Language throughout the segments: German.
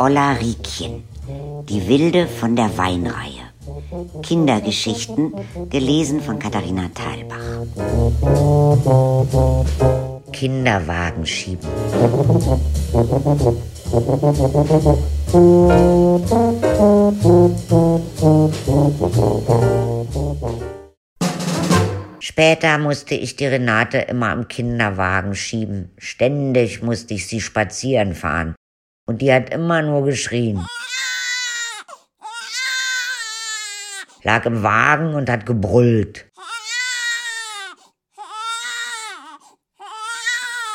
Olla Riekchen, die Wilde von der Weinreihe. Kindergeschichten, gelesen von Katharina Thalbach. Kinderwagen schieben. Später musste ich die Renate immer im Kinderwagen schieben. Ständig musste ich sie spazieren fahren. Und die hat immer nur geschrien. Lag im Wagen und hat gebrüllt.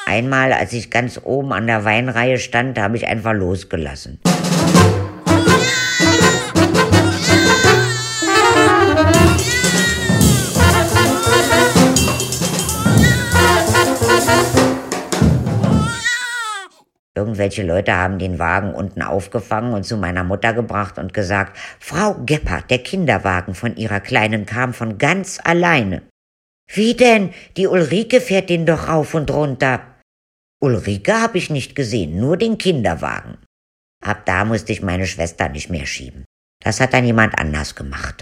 Einmal, als ich ganz oben an der Weinreihe stand, habe ich einfach losgelassen. Irgendwelche Leute haben den Wagen unten aufgefangen und zu meiner Mutter gebracht und gesagt, Frau Geppert, der Kinderwagen von ihrer Kleinen kam von ganz alleine. Wie denn? Die Ulrike fährt den doch rauf und runter. Ulrike habe ich nicht gesehen, nur den Kinderwagen. Ab da musste ich meine Schwester nicht mehr schieben. Das hat dann jemand anders gemacht.